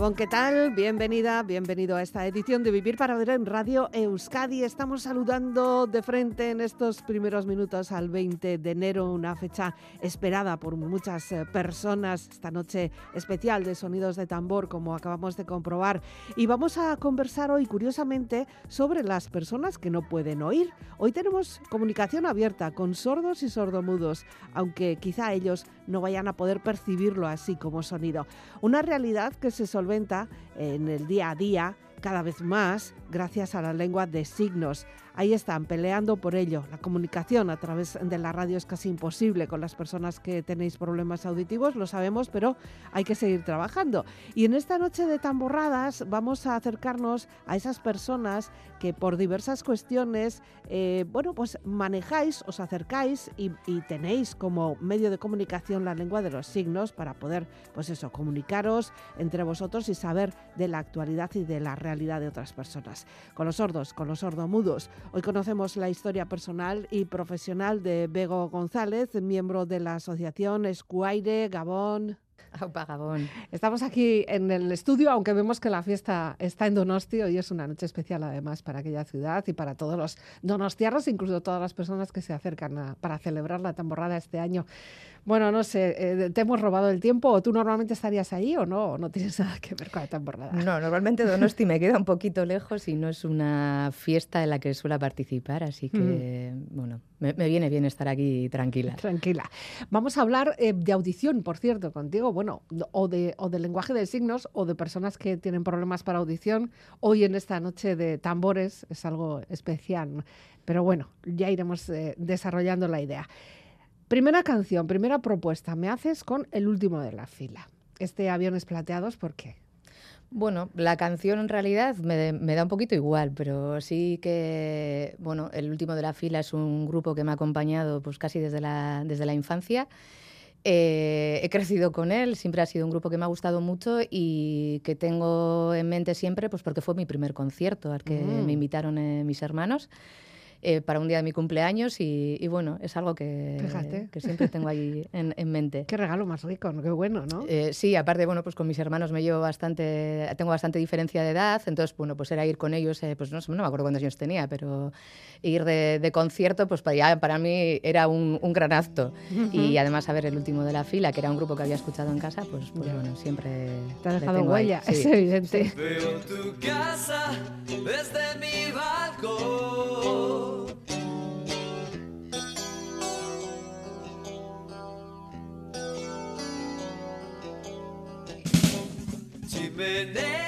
Gabón, ¿qué tal? Bienvenida, bienvenido a esta edición de Vivir para Ver en Radio Euskadi. Estamos saludando de frente en estos primeros minutos al 20 de enero, una fecha esperada por muchas eh, personas, esta noche especial de sonidos de tambor, como acabamos de comprobar. Y vamos a conversar hoy, curiosamente, sobre las personas que no pueden oír. Hoy tenemos comunicación abierta con sordos y sordomudos, aunque quizá ellos no vayan a poder percibirlo así como sonido. Una realidad que se solventa en el día a día cada vez más gracias a la lengua de signos. Ahí están peleando por ello. La comunicación a través de la radio es casi imposible con las personas que tenéis problemas auditivos, lo sabemos, pero hay que seguir trabajando. Y en esta noche de tamborradas vamos a acercarnos a esas personas que por diversas cuestiones, eh, bueno, pues manejáis, os acercáis y, y tenéis como medio de comunicación la lengua de los signos para poder, pues eso, comunicaros entre vosotros y saber de la actualidad y de la realidad de otras personas. Con los sordos, con los sordomudos. Hoy conocemos la historia personal y profesional de Bego González, miembro de la asociación Escuaire Gabón. Aupa Gabón. Estamos aquí en el estudio, aunque vemos que la fiesta está en Donosti. Hoy es una noche especial, además, para aquella ciudad y para todos los donostiarros, incluso todas las personas que se acercan a, para celebrar la tamborrada este año. Bueno, no sé, eh, ¿te hemos robado el tiempo o tú normalmente estarías ahí o no? ¿O no tienes nada que ver con la tamborrada? No, normalmente Donosti me queda un poquito lejos y no es una fiesta en la que suela participar, así que, mm. bueno, me, me, viene bien estar aquí tranquila. Tranquila. Vamos a hablar eh, de audición, por cierto, contigo, bueno, o de, o de lenguaje de signos o de personas que tienen problemas para audición. Hoy en esta noche de tambores es algo especial, pero bueno, ya iremos eh, desarrollando la idea. Primera canción, primera propuesta, me haces con El último de la fila. Este Aviones Plateados, ¿por qué? Bueno, la canción en realidad me, me, da un poquito igual, pero sí que, bueno, El último de la fila es un grupo que me ha acompañado pues casi desde la, desde la infancia. Eh, he crecido con él, siempre ha sido un grupo que me ha gustado mucho y que tengo en mente siempre, pues porque fue mi primer concierto al que mm. me invitaron eh, mis hermanos eh, para un día de mi cumpleaños y, y bueno, es algo que, que siempre tengo ahí en, en, mente. Qué regalo más rico, qué bueno, ¿no? Eh, sí, aparte, bueno, pues con mis hermanos me llevo bastante, tengo bastante diferencia de edad, entonces, bueno, pues era ir con ellos, eh, pues no, no me acuerdo cuántos años tenía, pero ir de, de concierto, pues para, ya, para mí era un, un gran acto. Uh -huh. Y además saber el último de la fila, que era un grupo que había escuchado en casa, pues, pues bueno, siempre... Te ha dejado huella, sí. es evidente. Veo tu casa desde mi balcón. When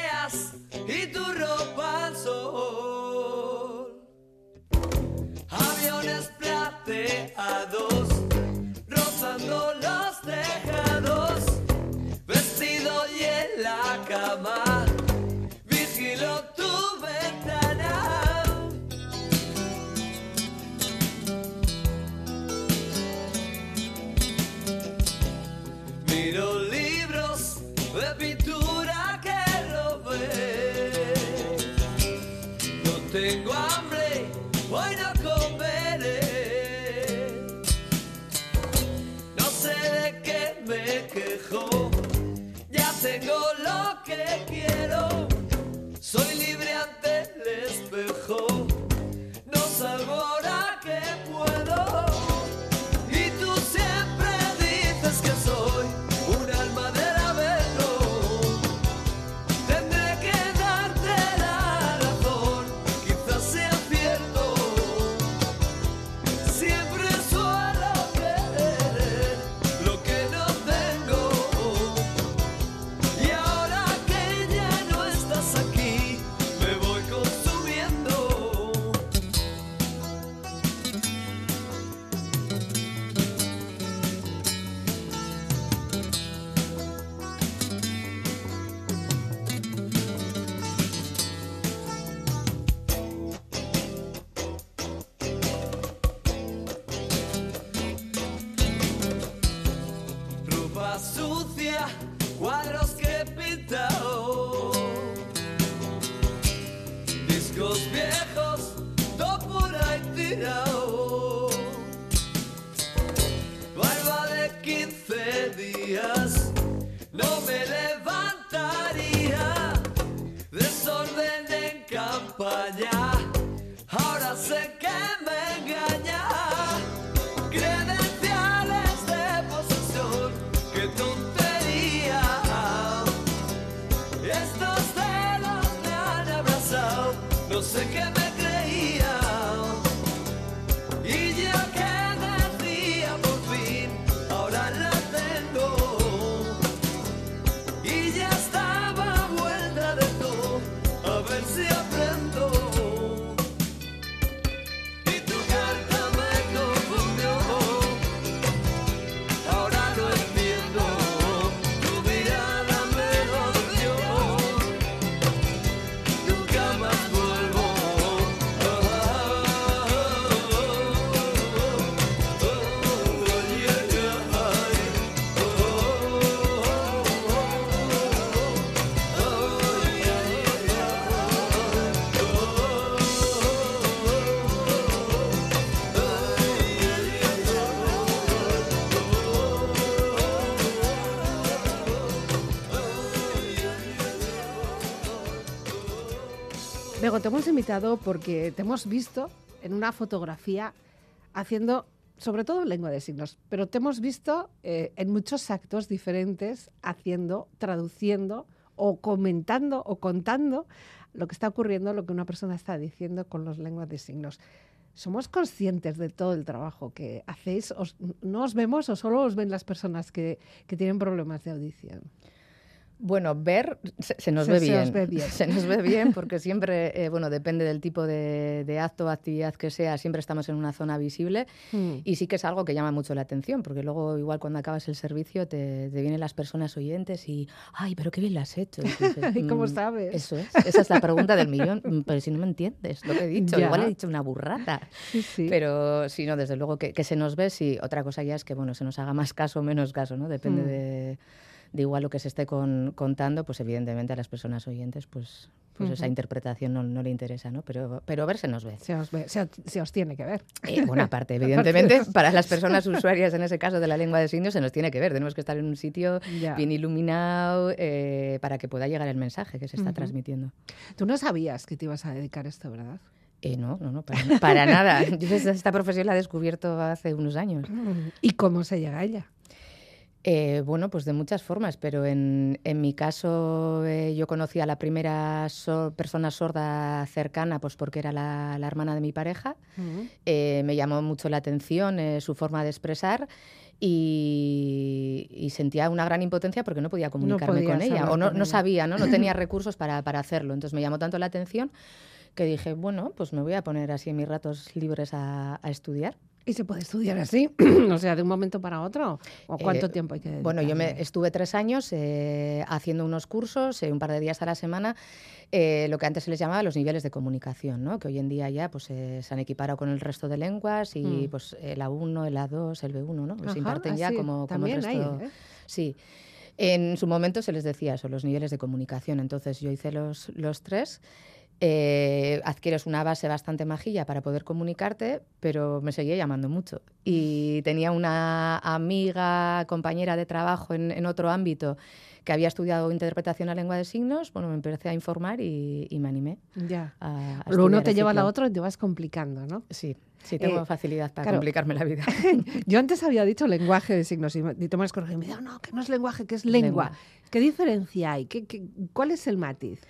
te hemos invitado porque te hemos visto en una fotografía haciendo, sobre todo lengua de signos, pero te hemos visto eh, en muchos actos diferentes haciendo, traduciendo o comentando o contando lo que está ocurriendo, lo que una persona está diciendo con las lenguas de signos. ¿Somos conscientes de todo el trabajo que hacéis? ¿Os- ¿No os vemos o solo os ven las personas que, que tienen problemas de audición? Bueno, ver se, se nos Se- ve se bien. ve bien. Se nos ve bien porque siempre, eh, bueno, depende del tipo de, de acto o actividad que sea, siempre estamos en una zona visible y sí que es algo que llama mucho la atención porque luego igual cuando acabas el servicio te, te vienen las personas oyentes y, ay, pero qué bien lo has hecho. Y tú dices, ¿Y cómo "Mm, sabes? Eso es, esa es la pregunta del millón, "Mm, pero si no me entiendes lo que he dicho, Ya. igual he dicho una burrata. Sí, sí. Pero sí, no, desde luego que, que se nos ve, sí. Otra cosa ya es que, bueno, se nos haga más caso o menos caso, ¿no? Depende Mm. de, de igual lo que se esté con- contando, pues evidentemente a las personas oyentes, pues, pues esa interpretación no, no le interesa, ¿no? Pero, pero ver se nos ve. se, os ve- se os- se os tiene que ver. Eh, bueno, aparte, evidentemente, para las personas usuarias, en ese caso de la lengua de signos, se nos tiene que ver. Tenemos que estar en un sitio Ya. bien iluminado eh, para que pueda llegar el mensaje que se está transmitiendo. Tú no sabías que te ibas a dedicar a esto, ¿verdad? Eh, no, no, no, para, para nada. Yo esta esta profesión la he descubierto hace unos años. ¿Y cómo se llega a ella? Eh, bueno, pues de muchas formas, pero en, en mi caso eh, yo conocí a la primera so- persona sorda cercana, pues porque era la, la hermana de mi pareja. Eh, me llamó mucho la atención eh, su forma de expresar y, y sentía una gran impotencia porque no podía comunicarme con ella o no, no sabía, ¿no? no tenía recursos para, para hacerlo. Entonces me llamó tanto la atención que dije, bueno, pues me voy a poner así en mis ratos libres a, a estudiar. ¿Y se puede estudiar así? o sea, de un momento para otro. ¿O cuánto Eh, tiempo hay que dedicarle? Bueno, yo me estuve tres años eh, haciendo unos cursos, eh, un par de días a la semana, lo que antes se les llamaba los niveles de comunicación, ¿no? que hoy en día ya pues, se han equiparado con el resto de lenguas y Mm. pues el A1, el A2, el B1, ¿no? Ajá, se imparten ya como, como el hay, resto. Sí. En su momento se les decía eso, los niveles de comunicación. Entonces yo hice los, los tres. Eh, adquieres una base bastante majilla para poder comunicarte, pero me seguía llamando mucho. Y tenía una amiga, compañera de trabajo en, en otro ámbito que había estudiado interpretación a lengua de signos. Bueno, me empecé a informar y, y me animé Ya. a, a Lo uno te lleva a la otra y te vas complicando, ¿no? Sí, sí, tengo Eh, facilidad para claro. complicarme la vida. Yo antes había dicho lenguaje de signos y y tú me has corregido. Me dijo, no, que no es lenguaje, que es lengua. Lengua. ¿Qué diferencia hay? ¿Qué, qué- cuál es el matiz?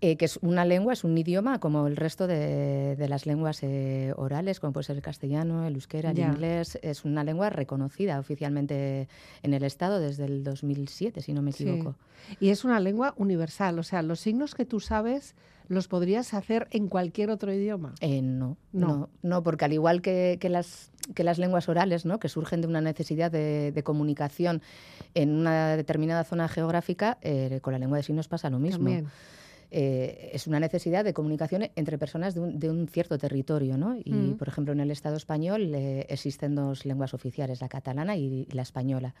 Eh, que es una lengua, es un idioma como el resto de, de las lenguas eh, orales, como puede ser el castellano, el euskera, el inglés. Es una lengua reconocida oficialmente en el Estado desde el 2007, si no me Sí. equivoco. Y es una lengua universal, o sea, los signos que tú sabes los podrías hacer en cualquier otro idioma. Eh, no, No. no, no, porque al igual que, que las, que las lenguas orales, ¿no? que surgen de una necesidad de, de comunicación en una determinada zona geográfica, eh, con la lengua de signos pasa lo mismo. También. Eh, es una necesidad de comunicación entre personas de un, de un cierto territorio, ¿no? Y, Mm. por ejemplo, en el Estado español eh, existen dos lenguas oficiales, la catalana y, la española.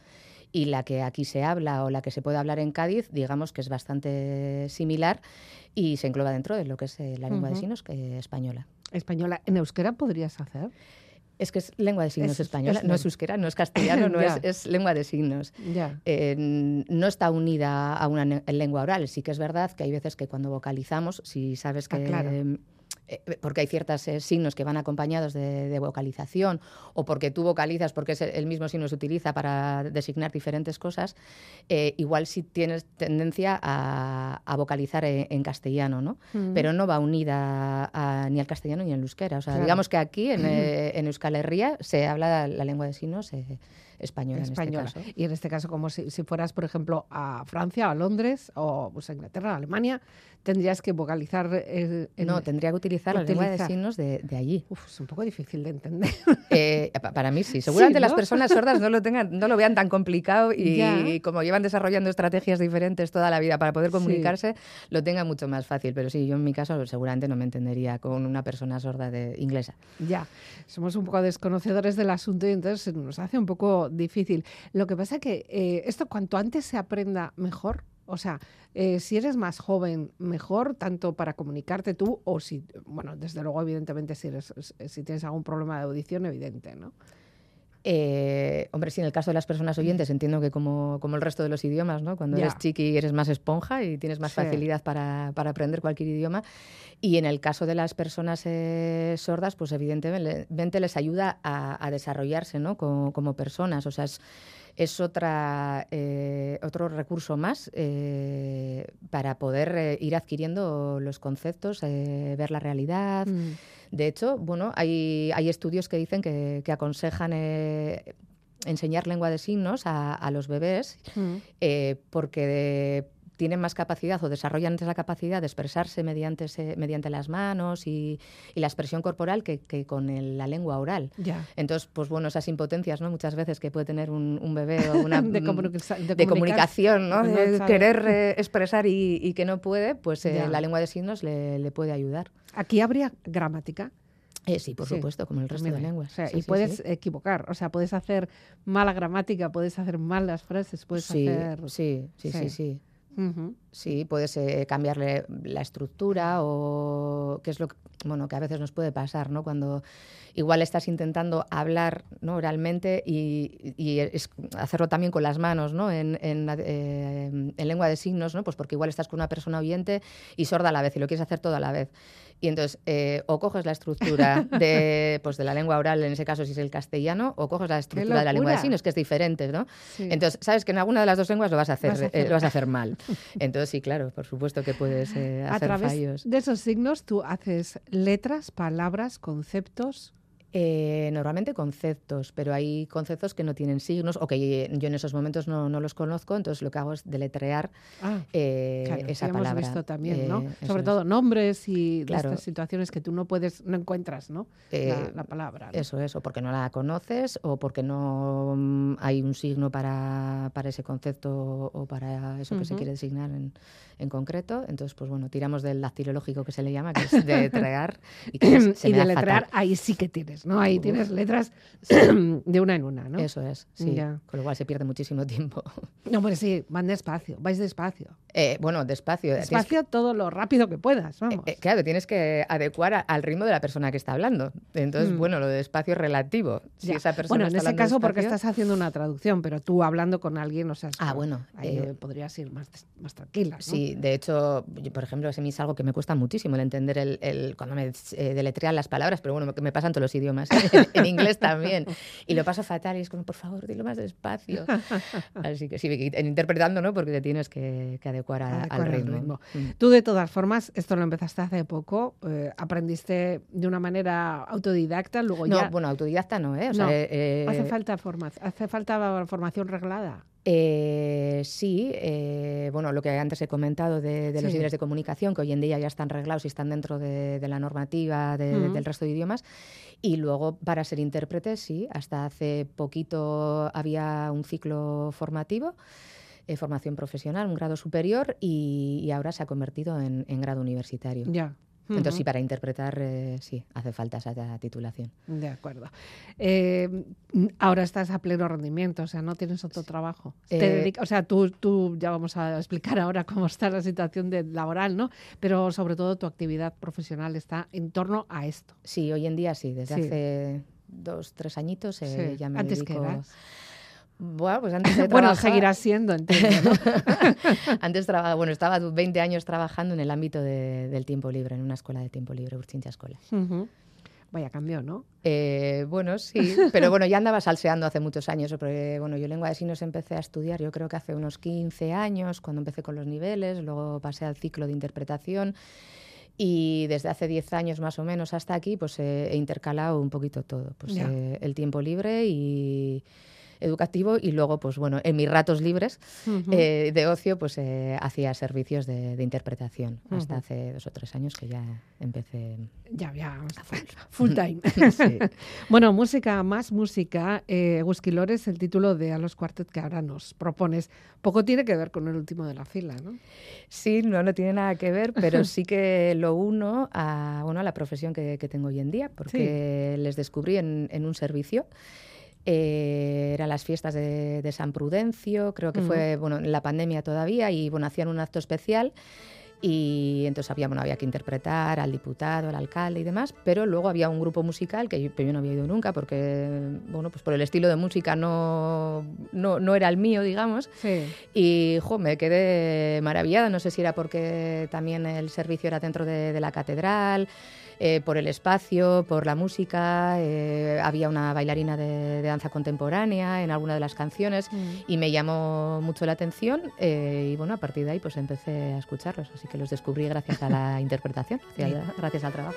Y la que aquí se habla o la que se puede hablar en Cádiz, digamos que es bastante similar y se engloba dentro de lo que es eh, la lengua Ujú. de signos española. Española. ¿En euskera podrías hacer? Es que es lengua de signos Es- española, es no es euskera, no es castellano, no es, es lengua de signos. Eh, no está unida a una lengua oral. Sí que es verdad que hay veces que cuando vocalizamos, si sabes Ah, que... claro. Eh, porque hay ciertos signos que van acompañados de, de vocalización o porque tú vocalizas porque es el, mismo signo se utiliza para designar diferentes cosas, eh, igual sí tienes tendencia a, a vocalizar en, en castellano, ¿no? Mm. Pero no va unida a- ni al castellano ni al euskera. O sea, Claro. digamos que aquí en, eh, en Euskal Herria se habla la lengua de signos eh, española, española. en este caso. Y en este caso, como si, si fueras, por ejemplo, a Francia, a Londres, o pues, a Inglaterra, a Alemania, tendrías que vocalizar. en- No, tendría que utilizar, la lengua de signos de, de allí. Uf, es un poco difícil de entender. Eh, pa- para mí sí. Seguramente Sí, las personas sordas no lo tengan, no lo vean tan complicado y, como llevan desarrollando estrategias diferentes toda la vida para poder Sí. comunicarse, lo tengan mucho más fácil. Pero sí, yo en mi caso seguramente no me entendería con una persona sorda de inglesa. ya, somos un poco desconocedores del asunto y entonces nos hace un poco difícil. Lo que pasa que eh, esto cuanto antes se aprenda mejor, o sea, eh, si eres más joven, mejor, tanto para comunicarte tú o si, bueno, desde luego, evidentemente, si, eres, si tienes algún problema de audición, evidente, ¿no? Eh, hombre, sí, en el caso de las personas oyentes entiendo que como, como el resto de los idiomas, ¿no? Cuando Ya. eres chiqui eres más esponja y tienes más Sí. facilidad para, para aprender cualquier idioma. Y en el caso de las personas eh, sordas, pues evidentemente les ayuda a, a desarrollarse ¿no? como, como personas. O sea, es, es otra, eh, otro recurso más eh, para poder eh, ir adquiriendo los conceptos, ver la realidad. Mm. De hecho, bueno, hay, hay estudios que dicen que, que aconsejan enseñar lengua de signos a, a los bebés Mm. porque tienen más capacidad o desarrollan antes la capacidad de expresarse mediante, ese- mediante las manos y, y la expresión corporal que, que con el- la lengua oral. Ya. Entonces, pues bueno, esas impotencias, ¿no? Muchas veces que puede tener un, un bebé o una De mm, de de comunicación, ¿no? no De sabe. querer eh, expresar y, y que no puede, pues eh, la lengua de signos le, le puede ayudar. Aquí habría gramática. Eh, sí, por Sí. supuesto, como el resto de Mira, lenguas. o sea, Sí, y sí, puedes equivocar, o sea, puedes hacer mala gramática, puedes hacer malas frases, puedes hacer... sí, sí, Sí. sí, sí. Puedes eh, cambiarle la estructura o que es lo que, bueno, que a veces nos puede pasar, ¿no? Cuando igual estás intentando hablar ¿no? oralmente y, hacerlo también con las manos, ¿no? En, eh, en lengua de signos, ¿no? Pues porque igual estás con una persona oyente y sorda a la vez y lo quieres hacer todo a la vez. Y entonces, eh, o coges la estructura de, pues, de la lengua oral, en ese caso si es el castellano, o coges la estructura de la lengua de signos, que es diferente, ¿no? Sí. Entonces, sabes que en alguna de las dos lenguas lo vas a hacer, Vas a eh, lo vas a hacer mal. Entonces, sí, claro, por supuesto que puedes eh, a hacer través fallos. de esos signos tú haces letras, palabras, conceptos. Eh, normalmente conceptos, pero hay conceptos que no tienen signos o que yo en esos momentos no, no los conozco, entonces lo que hago es deletrear Ah, eh, claro, esa sí hemos palabra. visto también, ¿no? Eh, eso Sobre es. todo nombres y de Claro. estas situaciones que tú no puedes, no encuentras, ¿no? la, Eh, la palabra. ¿no? Eso es, o porque no la conoces o porque no mm, hay un signo para, para ese concepto o para eso que se quiere designar en, en concreto. Entonces, pues bueno, tiramos del dactilológico que se le llama, que es deletrear. y que se- se y me da de letrear, fatal. ahí sí que tienes, ¿no? Ahí Uf. tienes letras de una en una, ¿no? Eso es, sí. Ya. Con lo cual se pierde muchísimo tiempo. No, pero sí, van despacio, vais despacio. Eh, bueno, despacio. que- Despacio todo lo rápido que puedas, vamos. Eh, eh, claro, tienes que adecuar a- al ritmo de la persona que está hablando. Entonces, Mm. bueno, lo de despacio es relativo. Si esa persona bueno, en está ese caso porque estás haciendo una traducción, pero tú hablando con alguien, o sea, Ah, bueno, ahí eh, podrías ir más, más tranquila. ¿no? Sí, de hecho, yo, por ejemplo, a mí es algo que me cuesta muchísimo el entender el, el- cuando me eh, deletrean las palabras, pero bueno, me, me pasan todos los idiomas, en, en inglés también. Y lo paso fatal y es como, por favor, dilo más despacio. Así que sí, en interpretando, ¿no? Porque te tienes que, que adecuar, a- Adecuar al ritmo. ritmo. Mm. Tú, de todas formas, esto lo empezaste hace poco, eh, aprendiste de una manera autodidacta, luego No, ya. bueno, autodidacta no, ¿eh? O sea, No, eh, hace falta formación, hace falta formación reglada. Eh, sí, eh, bueno, lo que antes he comentado de, de los Sí. niveles de comunicación, que hoy en día ya están reglados y están dentro de, de la normativa de- Ujú. del resto de idiomas. Y luego, para ser intérprete, sí, hasta hace poquito había un ciclo formativo, eh, formación profesional, un grado superior, y, y ahora se ha convertido en, en grado universitario. Ya. Entonces, sí, para interpretar, eh, sí, hace falta esa titulación. De acuerdo. Eh, ahora estás a pleno rendimiento, o sea, no tienes otro trabajo. Te Eh, dedica- o sea, tú, tú ya vamos a explicar ahora cómo está la situación de laboral, ¿no? Pero sobre todo tu actividad profesional está en torno a esto. Sí, hoy en día sí, desde Sí. hace dos, tres añitos eh, Sí. ya me ¿Antes dedico... eras? Bueno, pues antes de Bueno, seguirás siendo, entiendo, ¿no? Antes traba- bueno, estaba 20 años trabajando en el ámbito de- del tiempo libre, en una escuela de tiempo libre, Urchincha Escuela. Ujú. Vaya cambio, ¿no? Eh, bueno, sí, pero bueno, ya andaba salseando hace muchos años, porque bueno, yo lengua de signos empecé a estudiar, yo creo que hace unos 15 años, cuando empecé con los niveles, luego pasé al ciclo de interpretación y desde hace 10 años más o menos hasta aquí, pues eh, he intercalado un poquito todo, pues eh, el tiempo libre y educativo y luego, pues bueno, en mis ratos libres eh, de ocio, pues eh, hacía servicios de, de interpretación. Hasta hace dos o tres años que ya empecé. Ya, ya, full time. Sí. Bueno, música más música. Eh, Lores, el título de A los Quartet que ahora nos propones. Poco tiene que ver con el último de la fila, ¿no? Sí, no, no tiene nada que ver, pero sí que lo uno a, bueno, a la profesión que, que tengo hoy en día, porque les descubrí en, en un servicio. Eh, eran las fiestas de, de San Prudencio, creo que Ujú. fue bueno, en la pandemia todavía, y bueno, hacían un acto especial. y entonces había, bueno, había que interpretar al diputado, al alcalde y demás, pero luego había un grupo musical que yo, yo no había ido nunca porque, bueno, pues por el estilo de música no, no, no era el mío, digamos. Sí. Y jo, me quedé maravillada, no sé si era porque también el servicio era dentro de, de la catedral, eh, por el espacio, por la música, eh, había una bailarina de, de danza contemporánea en alguna de las canciones Mm. y me llamó mucho la atención eh, y bueno, a partir de ahí pues empecé a escucharlos, así que los descubrí gracias a la interpretación, gracias, gracias al trabajo.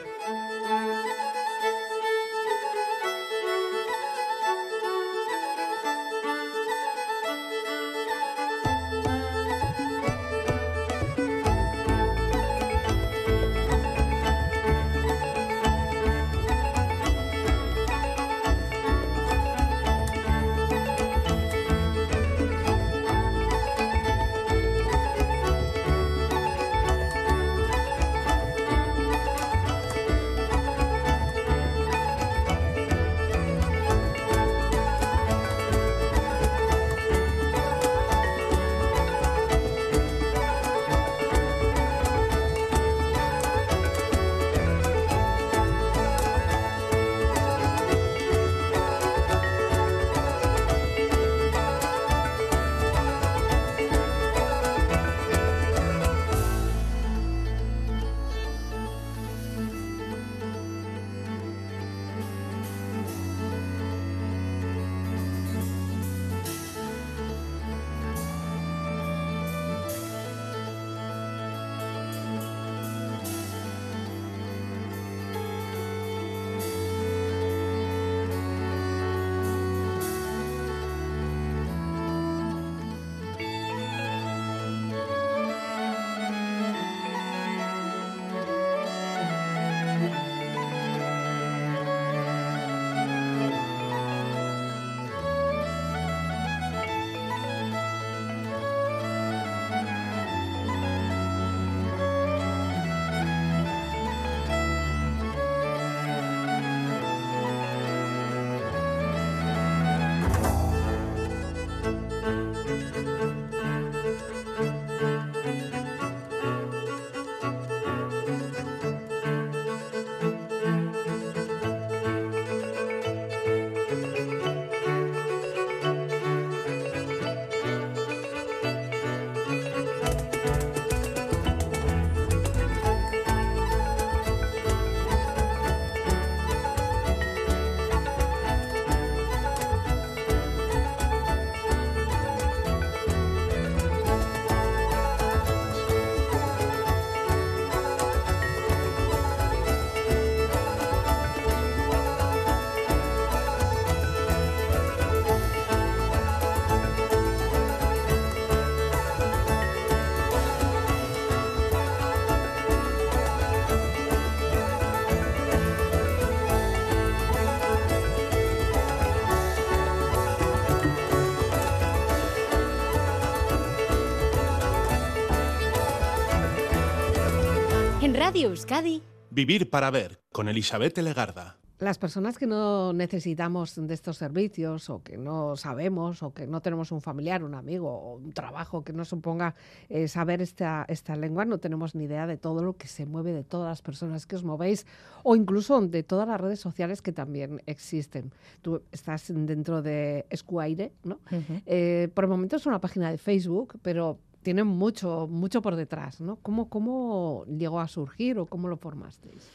Radio Euskadi, Vivir para ver con Elizabeth Legarda. Las personas que no necesitamos de estos servicios o que no sabemos o que no tenemos un familiar, un amigo o un trabajo que nos suponga eh, saber esta, esta lengua, no tenemos ni idea de todo lo que se mueve, de todas las personas que os movéis o incluso de todas las redes sociales que también existen. Tú estás dentro de Escuaire, ¿no? Eh, por el momento es una página de Facebook, pero tiene mucho, mucho por detrás, ¿no? ¿Cómo, ¿Cómo llegó a surgir o cómo lo formasteis?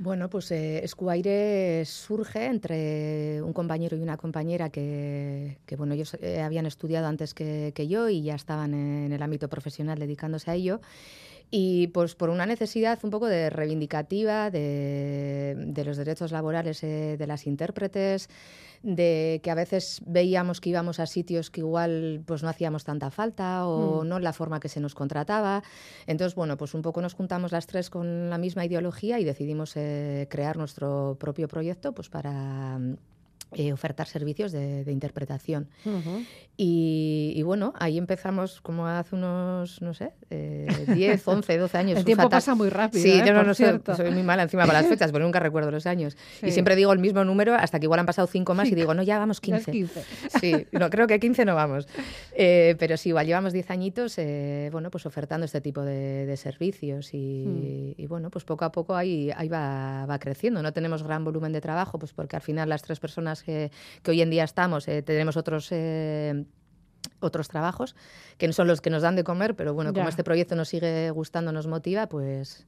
Bueno, pues eh, Escuaire surge entre un compañero y una compañera que, que, bueno, ellos eh, habían estudiado antes que yo y ya estaban en el ámbito profesional dedicándose a ello. Y pues por una necesidad un poco de reivindicativa de, de los derechos laborales eh, de las intérpretes, de que a veces veíamos que íbamos a sitios que igual pues no hacíamos tanta falta o Mm. no la forma que se nos contrataba. Entonces, bueno, pues un poco nos juntamos las tres con la misma ideología y decidimos eh, crear nuestro propio proyecto pues para eh, ofertar servicios de, de interpretación. Y, y bueno, ahí empezamos como hace unos, no sé, eh, 10, 11, 12 años. El tiempo fatal. pasa muy rápido. Sí, ¿eh? yo no, no soy, soy muy mala encima para las fechas, pero nunca recuerdo los años. Sí. Y siempre digo el mismo número hasta que igual han pasado 5 más y digo, no, ya vamos Ya es 15. 15. Sí, no, creo que 15 no vamos. Eh, pero sí, igual llevamos 10 añitos, eh, bueno, pues ofertando este tipo de, de servicios y, y, bueno, pues poco a poco ahí, ahí va, va creciendo. No tenemos gran volumen de trabajo, pues porque al final las tres personas que, que hoy en día estamos eh, tenemos otros... eh, otros trabajos que no son los que nos dan de comer, pero bueno, como Ya. este proyecto nos sigue gustando, nos motiva, pues,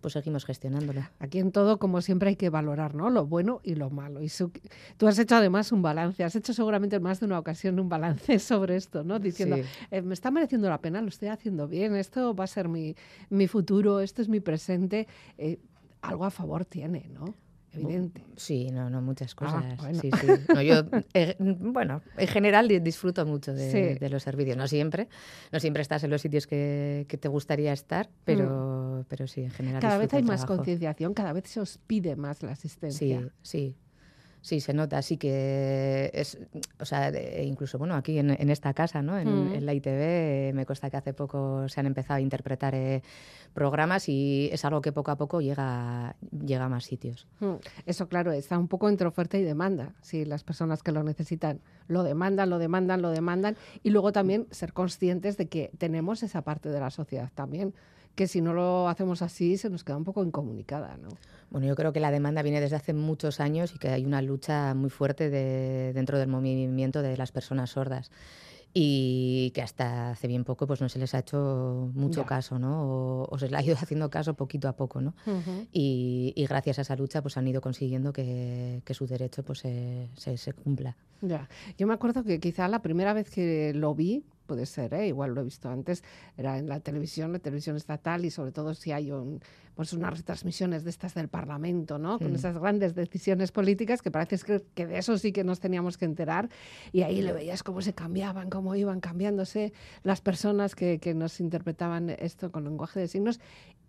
pues seguimos gestionándolo. Aquí en todo, como siempre, hay que valorar ¿no? lo bueno y lo malo. Y su- tú has hecho además un balance, has hecho seguramente en más de una ocasión un balance sobre esto, ¿no? Diciendo, Sí. eh, me está mereciendo la pena, lo estoy haciendo bien, esto va a ser mi, mi futuro, esto es mi presente. Eh, algo a favor tiene, ¿no? Evidente. Sí, no, no, muchas cosas. Ah, bueno. Sí, sí. No, yo, eh, bueno, en general di- disfruto mucho de, Sí. de los servicios. No siempre, no siempre estás en los sitios que, que te gustaría estar, pero, pero sí, en general. Mm. Cada vez hay más concienciación, cada vez se os pide más la asistencia. Sí, sí. Sí, se nota, sí que es, o sea, incluso, bueno, aquí en, en esta casa, ¿no? En, Mm. en la ITV, me consta que hace poco se han empezado a interpretar eh, programas y es algo que poco a poco llega, llega a más sitios. Mm, Eso, claro, está un poco entre oferta y demanda. Si las personas que lo necesitan lo demandan, lo demandan, lo demandan. Y luego también ser conscientes de que tenemos esa parte de la sociedad también, que si no lo hacemos así se nos queda un poco incomunicada, ¿no? Bueno, yo creo que la demanda viene desde hace muchos años y que hay una lucha muy fuerte de- dentro del movimiento de las personas sordas y que hasta hace bien poco pues no se les ha hecho mucho Ya. caso, ¿no? O, o se les ha ido haciendo caso poquito a poco, ¿no? Y, y gracias a esa lucha pues han ido consiguiendo que, que su derecho pues se, se- se cumpla. Ya. Yo me acuerdo que quizá la primera vez que lo vi, puede ser, ¿eh? igual lo he visto antes, era en la televisión, la televisión estatal y sobre todo si hay un, pues unas retransmisiones de estas del Parlamento, ¿no? Con esas grandes decisiones políticas que parece que, que de eso sí que nos teníamos que enterar y ahí le veías cómo se cambiaban, cómo iban cambiándose las personas que, que nos interpretaban esto con lenguaje de signos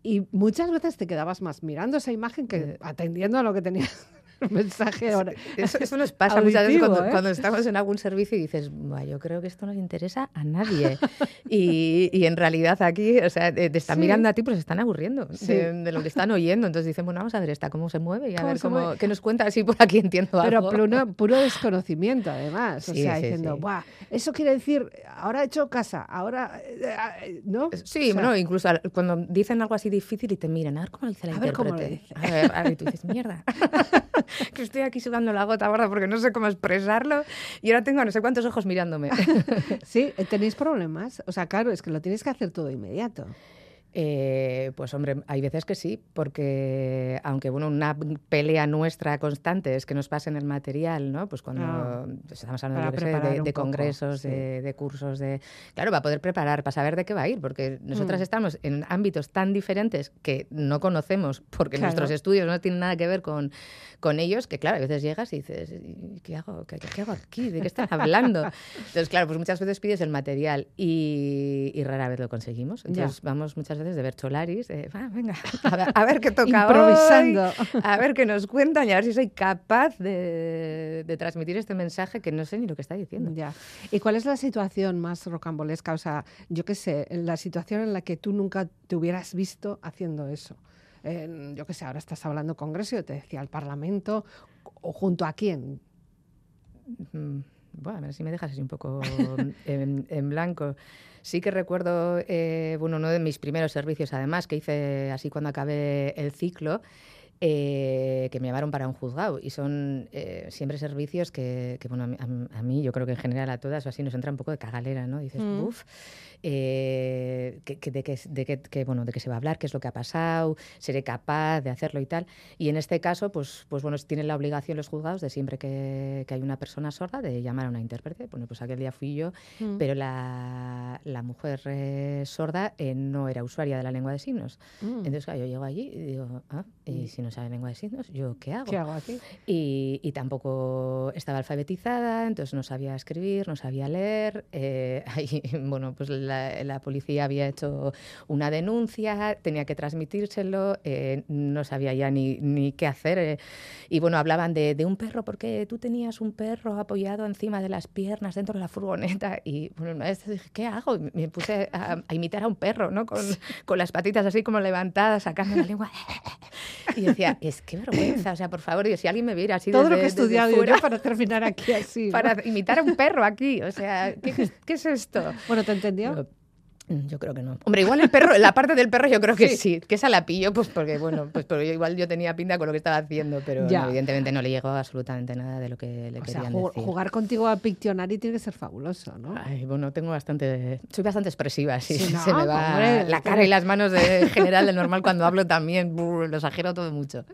y muchas veces te quedabas más mirando esa imagen que atendiendo a lo que tenías el mensaje ahora. Eso, eso nos pasa muchas veces cuando, ¿eh? cuando estamos en algún servicio y dices, "Buah, yo creo que esto no le interesa a nadie. y, y en realidad aquí, o sea, te, están Sí. mirando a ti, pero se están aburriendo Sí. de, de lo que están oyendo. Entonces dicen, bueno, vamos a ver esta, cómo se mueve y a ¿Cómo ver cómo, mueve? qué nos cuenta, así por aquí entiendo Pero algo. puro, puro desconocimiento, además. o Sí, sea, diciendo. Buah, eso quiere decir, ahora he hecho casa, ahora. eh, eh, ¿No? Sí, O sea, bueno, incluso cuando dicen algo así difícil y te miran, a ver cómo lo dice la A ver cómo lo dice. A ver, a ver, y tú dices, mierda, que estoy aquí sudando la gota gorda porque no sé cómo expresarlo y ahora tengo no sé cuántos ojos mirándome. Sí, tenéis problemas. O sea, claro, es que lo tienes que hacer todo inmediato. Eh, pues hombre, hay veces que sí, porque aunque bueno, una pelea nuestra constante es que nos pasen el material, ¿no? Pues cuando Ah, pues estamos hablando yo sé, de, poco, congresos, sí. de, de cursos, de claro, para poder preparar, para saber de qué va a ir, porque nosotras Mm. estamos en ámbitos tan diferentes que no conocemos, porque Claro. nuestros estudios no tienen nada que ver con, con ellos, que claro, a veces llegas y dices, "¿Y ¿qué hago? ¿Qué, qué hago aquí? ¿De qué están hablando? Entonces, claro, pues muchas veces pides el material y, y rara vez lo conseguimos. Ya. Entonces vamos muchas veces de ver cholaris, de, "Va, venga, a ver, a ver qué toca Improvisando. hoy, a ver qué nos cuentan y a ver si soy capaz de, de transmitir este mensaje que no sé ni lo que está diciendo. Ya. ¿Y cuál es la situación más rocambolesca? O sea, yo qué sé, la situación en la que tú nunca te hubieras visto haciendo eso. En- yo qué sé, ahora estás hablando congreso, yo te decía el Parlamento, o junto a quién. Mm, Bueno, a ver si me dejas así un poco en, en blanco. Sí que recuerdo, eh, bueno, uno de mis primeros servicios, además, que hice así cuando acabé el ciclo, eh, que me llamaron para un juzgado. Y son eh, siempre servicios que, que, bueno, a mí, a mí, yo creo que en general a todas o así nos entra un poco de cagalera, ¿no? Dices, Mm. Uff, eh, que, que- de, que, de, que, que, bueno, de qué se va a hablar, qué es lo que ha pasado, seré capaz de hacerlo y tal. Y en este caso, pues, pues bueno, tienen la obligación los juzgados de siempre que, hay una persona sorda de llamar a una intérprete. Bueno, pues aquel día fui yo, Mm. pero la, la mujer eh, sorda eh, no era usuaria de la lengua de signos. Mm. Entonces, claro, yo llego allí y digo, ah, y si no sabe lengua de signos, ¿yo qué hago? ¿Qué hago aquí? Y, y tampoco estaba alfabetizada, entonces no sabía escribir, no sabía leer. eh, ahí, bueno, pues la la, la policía había hecho una denuncia, tenía que transmitírselo, eh, no sabía ya ni, ni qué hacer. eh. Y bueno, hablaban de, de un perro, porque tú tenías un perro apoyado encima de las piernas dentro de la furgoneta. Y bueno, una vez dije, ¿qué hago? Y Me puse a, a imitar a un perro, ¿no? Con, con las patitas así como levantadas, sacando la lengua. Y decía, es que vergüenza, o sea, por favor, Dios, si alguien me viera así Todo desde, lo que he estudiado yo fuera para terminar aquí así. ¿no? para imitar a un perro aquí, o sea, ¿qué, es esto? Bueno, ¿te entendió? Yo creo que no. Hombre, igual el perro, la parte del perro yo creo que sí, que esa la pillo, pues porque, bueno, pues pero yo igual yo tenía pinta con lo que estaba haciendo, pero no, evidentemente no le llegó absolutamente nada de lo que le O sea, querían decir. jugar contigo a Pictionary tiene que ser fabuloso, ¿no? Ay, bueno, tengo bastante. Soy bastante expresiva, sí. Sí, se me va hombre, la cara y las manos de en general, de normal cuando hablo también. brr, lo exagero todo mucho.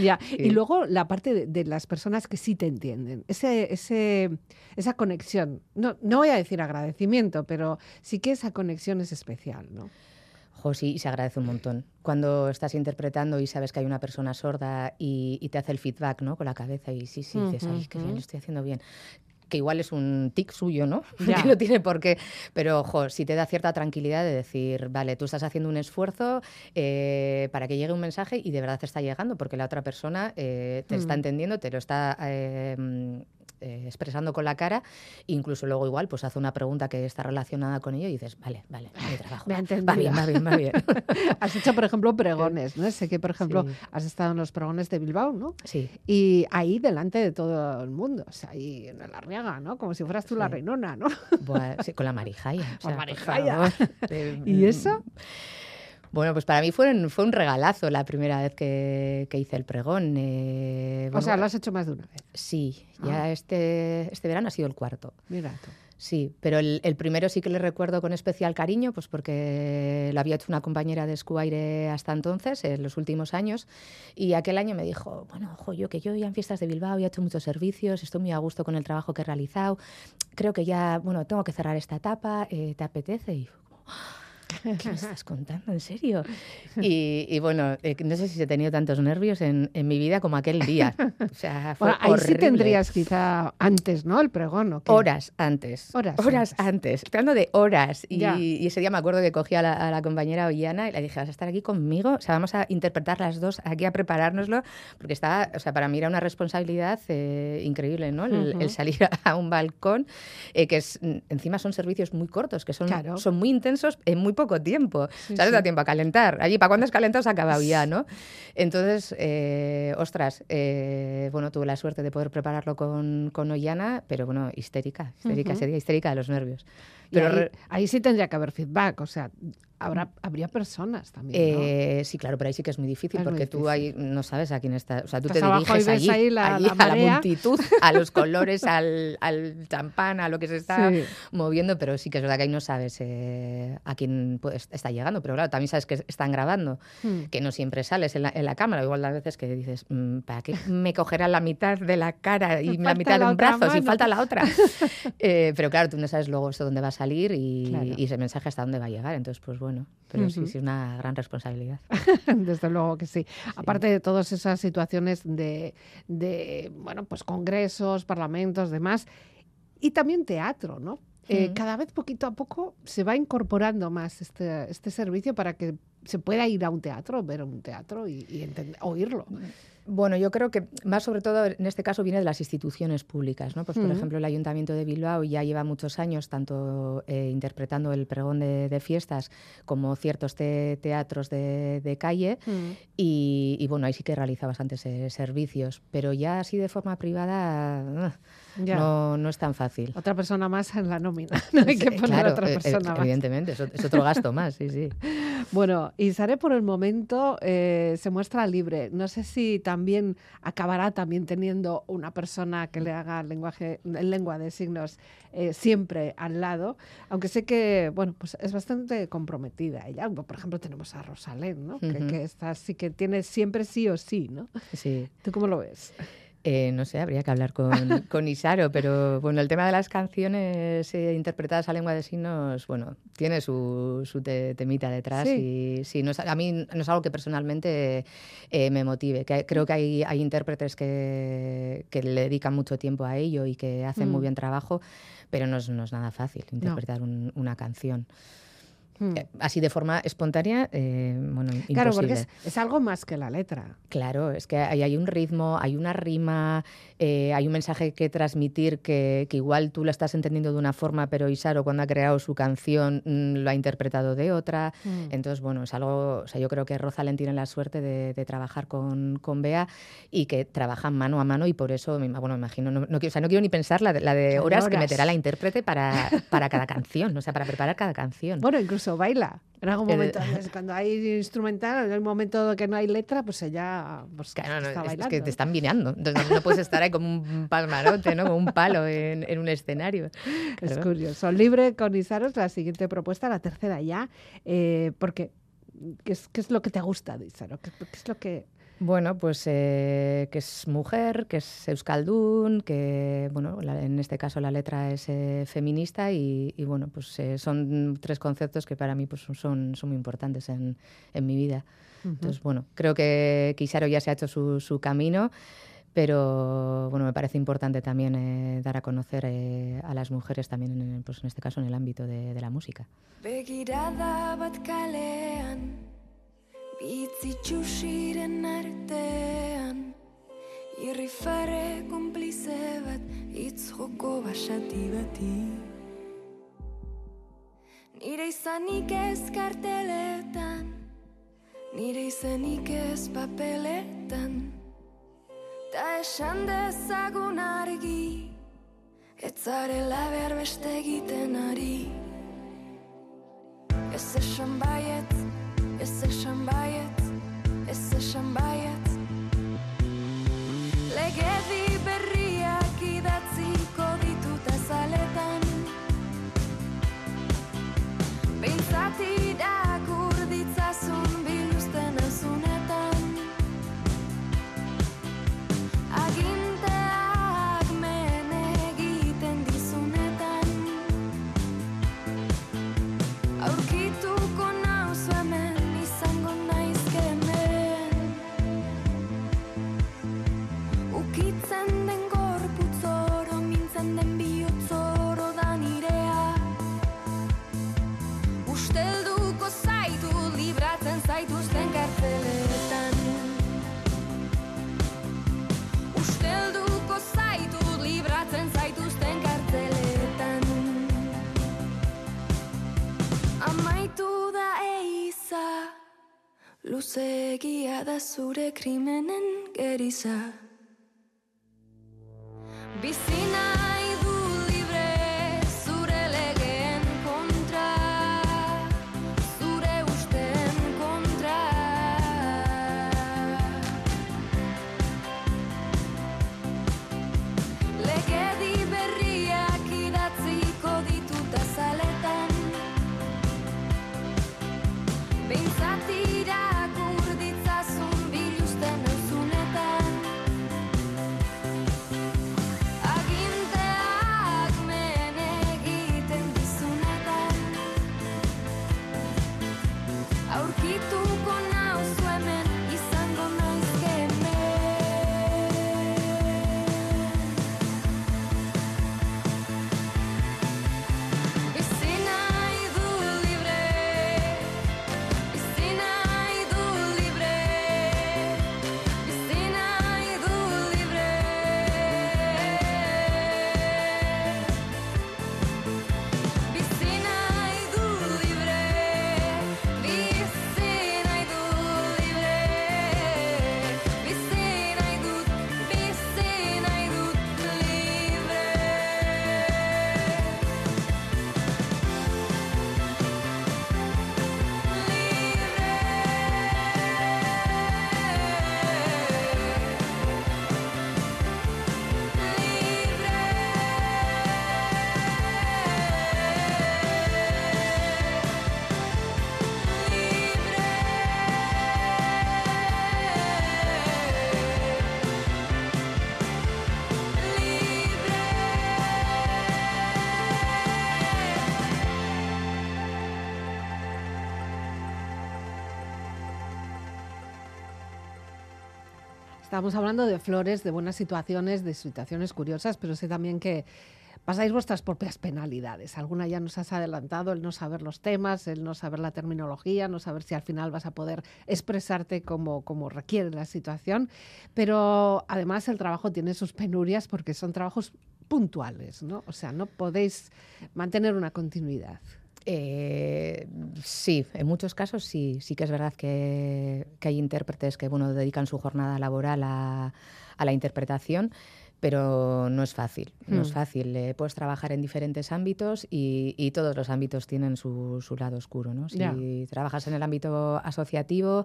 Ya. Sí. Y luego la parte de, de las personas que sí te entienden, ese, ese, esa conexión. No, no voy a decir agradecimiento, pero sí que esa conexión es especial, ¿no? Jo, sí, y se agradece un montón. Cuando estás interpretando y sabes que hay una persona sorda y, y te hace el feedback, ¿no? Con la cabeza y sí, sí, dices, ay, qué bien, lo estoy haciendo bien. Que igual es un tic suyo, ¿no? Ya. que no tiene por qué. Pero, ojo, si te da cierta tranquilidad de decir, vale, tú estás haciendo un esfuerzo eh, para que llegue un mensaje y de verdad te está llegando, porque la otra persona eh, te está Mm. entendiendo, te lo está eh, eh, expresando con la cara, incluso luego igual pues hace una pregunta que está relacionada con ello y dices, vale, vale, mi trabajo. Me va bien, va bien, va bien. Has hecho, por ejemplo, pregones, ¿no? Sé que, por ejemplo, Sí. has estado en los pregones de Bilbao, ¿no? Sí. Y ahí delante de todo el mundo, o sea, ahí en la riaga, ¿no? Como si fueras tú la reinona, ¿no? Buah, sí, con la marijaya. o sea, marijaya. ¿Y eso? Bueno, pues para mí fue un, fue un regalazo la primera vez que, que hice el pregón. eh, O bueno, sea, lo has hecho más de una vez. Sí, Ah. ya este, este verano ha sido el cuarto. Mira tú. Sí, pero el, el primero sí que le recuerdo con especial cariño, pues porque lo había hecho una compañera de Escuaire hasta entonces, en los últimos años, y aquel año me dijo, bueno, ojo, yo que yo ya en fiestas de Bilbao ya he hecho muchos servicios, estoy muy a gusto con el trabajo que he realizado, creo que ya, bueno, tengo que cerrar esta etapa, eh, ¿te apetece? Y ¿Qué me estás contando? ¿En serio? Y, y bueno, eh, no sé si he tenido tantos nervios en, en mi vida como aquel día. O sea, fue Bueno, ahí sí horrible. tendrías quizá antes, ¿no? El pregón, ¿o qué? Horas antes. Horas antes. antes. Hablando de horas. Y, y ese día me acuerdo que cogí a la, a la compañera Ollana y le dije, ¿vas a estar aquí conmigo? O sea, vamos a interpretar las dos aquí a preparárnoslo. Porque estaba, o sea, para mí era una responsabilidad eh, increíble, ¿no? El, Ujú. el salir a un balcón, eh, que es, encima son servicios muy cortos, que son, Claro. son muy intensos en muy poco tiempo. Sí, sí. Da tiempo a calentar. Allí, para cuando es calentado, se ha acabado ya, ¿no? Entonces, eh, ostras, eh, bueno, tuve la suerte de poder prepararlo con, con Ollana, pero bueno, histérica, histérica, día histérica de los nervios. Pero ahí, re- ahí sí tendría que haber feedback, o sea, habrá, habría personas también, ¿no? eh, sí, claro, pero ahí sí que es muy difícil Es muy porque tú ahí no sabes a quién está. O sea, tú Estás te diriges allí, ahí la- allí la a la multitud, a los colores, al, al champán, a lo que se está Sí. moviendo, pero sí que es verdad que ahí no sabes eh, a quién pues, está llegando. Pero claro, también sabes que están grabando. Hmm. que no siempre sales en la, en la cámara. Igual a veces que dices, mm, ¿para qué me cogerá la mitad de la cara y la mitad de un brazo si falta la otra? Eh, pero claro, tú no sabes luego eso dónde va a salir y, Claro. y ese mensaje hasta dónde va a llegar. Entonces, pues bueno, pero sí, es una gran responsabilidad. Desde luego que sí. Aparte de todas esas situaciones de, de, bueno, pues congresos, parlamentos, demás, y también teatro, ¿no? Eh, cada vez poquito a poco se va incorporando más este, este servicio para que se pueda ir a un teatro, ver un teatro y, y entender- oírlo. Bueno, yo creo que más sobre todo en este caso viene de las instituciones públicas, ¿no? Pues por ejemplo el Ayuntamiento de Bilbao ya lleva muchos años tanto eh, interpretando el pregón de, de fiestas como ciertos te- teatros de, de calle y, y, bueno ahí sí que realiza bastantes eh, servicios, pero ya así de forma privada ah, Ya. no, no es tan fácil. Otra persona más en la nómina. No hay que poner claro, otra eh, eh, persona más. evidentemente, es otro gasto más, sí, sí. Bueno, Isare por el momento eh, se muestra libre. No sé si también acabará también teniendo una persona que le haga lenguaje, en lengua de signos eh, siempre al lado, aunque sé que bueno, pues es bastante comprometida ella. Por ejemplo, tenemos a Rosalén, ¿no? que, que esta sí que tiene siempre sí o sí, ¿no? sí. ¿Tú cómo lo ves? Eh, no sé, habría que hablar con, con, Isaro, pero bueno, el tema de las canciones eh, interpretadas a lengua de signos, bueno, tiene su, su temita detrás y sí, no es, a mí no es algo que personalmente eh, me motive. Que creo que hay, hay intérpretes que, que, le dedican mucho tiempo a ello y que hacen muy mm. bien trabajo, pero no es, no es nada fácil interpretar un, una canción. Hmm. Eh, así de forma espontánea, eh, bueno, Claro, porque es, algo más que la letra. Claro, es que hay, hay un ritmo, hay una rima, eh, hay un mensaje que transmitir que, que, igual tú lo estás entendiendo de una forma, pero Isaro cuando ha creado su canción mm, lo ha interpretado de otra. Hmm. Entonces, bueno, es algo, o sea, yo creo que Rosalén tiene la suerte de, de, trabajar con, con Bea y que trabajan mano a mano y por eso, bueno, me imagino, no, no, o sea, no quiero ni pensar la de, la de horas, horas, que meterá la intérprete para, para cada canción, o sea, para preparar cada canción. Bueno, incluso baila. En algún momento, cuando hay instrumental, en el momento que no hay letra, pues ella pues, claro, está bailando. Es que te están vineando. Entonces no, puedes estar ahí como un palmarote, ¿no? Como un palo en, en un escenario. Es curioso. Libre con Isaros, la siguiente propuesta, la tercera ya, eh, porque ¿qué es, ¿qué es, lo que te gusta de Isaro? ¿Qué, ¿Qué, es lo que bueno, pues eh, que es mujer, que es euskaldun, que bueno, en este caso la letra es eh, feminista y, bueno, pues eh, son tres conceptos que para mí pues, son, son muy importantes en, en mi vida. Entonces, bueno, creo que Kisaro ya se ha hecho su, su camino, pero bueno, me parece importante también dar a conocer a las mujeres también, en, pues, en este caso en el ámbito de, de la música. Bitzitxusiren artean Irrifare komplize bat Itz joko basati bati. Nire izanik ez karteletan Nire izanik ez papeletan. Ta esan dezagun argi Etzarela behar beste egiten ari. Ez esan baiet Jesteś szambajec, jesteś szambajec. Legedwi zure krimenen geriza Estamos hablando de flores, de buenas situaciones, de situaciones curiosas, pero sé también que pasáis vuestras propias penalidades. Alguna ya nos has adelantado, el no saber los temas, el no saber la terminología, no saber si al final vas a poder expresarte como, como requiere la situación. Pero además el trabajo tiene sus penurias porque son trabajos puntuales, ¿no? O sea, no podéis mantener una continuidad. Eh, sí, en muchos casos sí, sí que es verdad que, que hay intérpretes que bueno, dedican su jornada laboral a, a la interpretación pero no es fácil, no es Hmm. fácil. Eh, puedes trabajar en diferentes ámbitos y, y todos los ámbitos tienen su, su lado oscuro. ¿no? Si Ya. trabajas en el ámbito asociativo,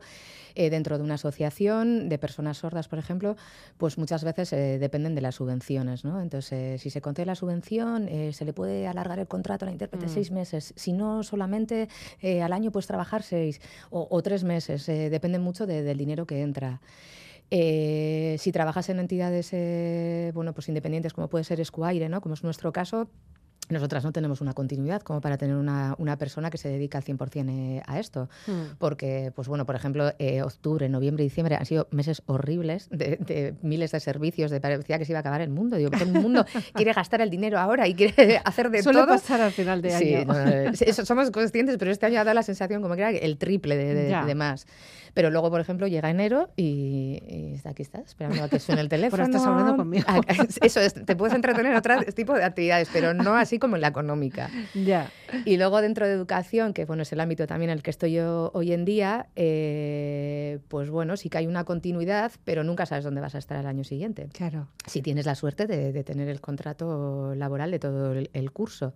eh, dentro de una asociación de personas sordas, por ejemplo, pues muchas veces eh, dependen de las subvenciones. ¿no? Entonces, eh, si se concede la subvención, eh, se le puede alargar el contrato a la intérprete Mm. seis meses. Si no, solamente eh, al año puedes trabajar seis o, o tres meses. depende mucho de- del dinero que entra. Eh, si trabajas en entidades eh, bueno, pues independientes como puede ser Escuaire, ¿no? como es nuestro caso, nosotras no tenemos una continuidad como para tener una, una persona que se dedica al 100% eh, a esto. Porque, pues bueno, por ejemplo, eh, octubre, noviembre y diciembre han sido meses horribles de, de miles de servicios, de parecía que se iba a acabar el mundo. Digo, todo el mundo quiere gastar el dinero ahora y quiere hacer de Suele todo. pasar al final de Sí, año. no, no, sí, somos conscientes, pero este año ha dado la sensación como que era el triple de, de- Ya. de más. Pero luego, por ejemplo, llega enero y, aquí estás, esperando a que suene el teléfono. estás hablando conmigo. Eso es, te puedes entretener en otro tipo de actividades, pero no así como en la económica. Ya. Y luego dentro de educación, que bueno, es el ámbito también en el que estoy yo hoy en día, eh, pues bueno, sí que hay una continuidad, pero nunca sabes dónde vas a estar el año siguiente. Claro. Si tienes la suerte de, de tener el contrato laboral de todo el, el curso.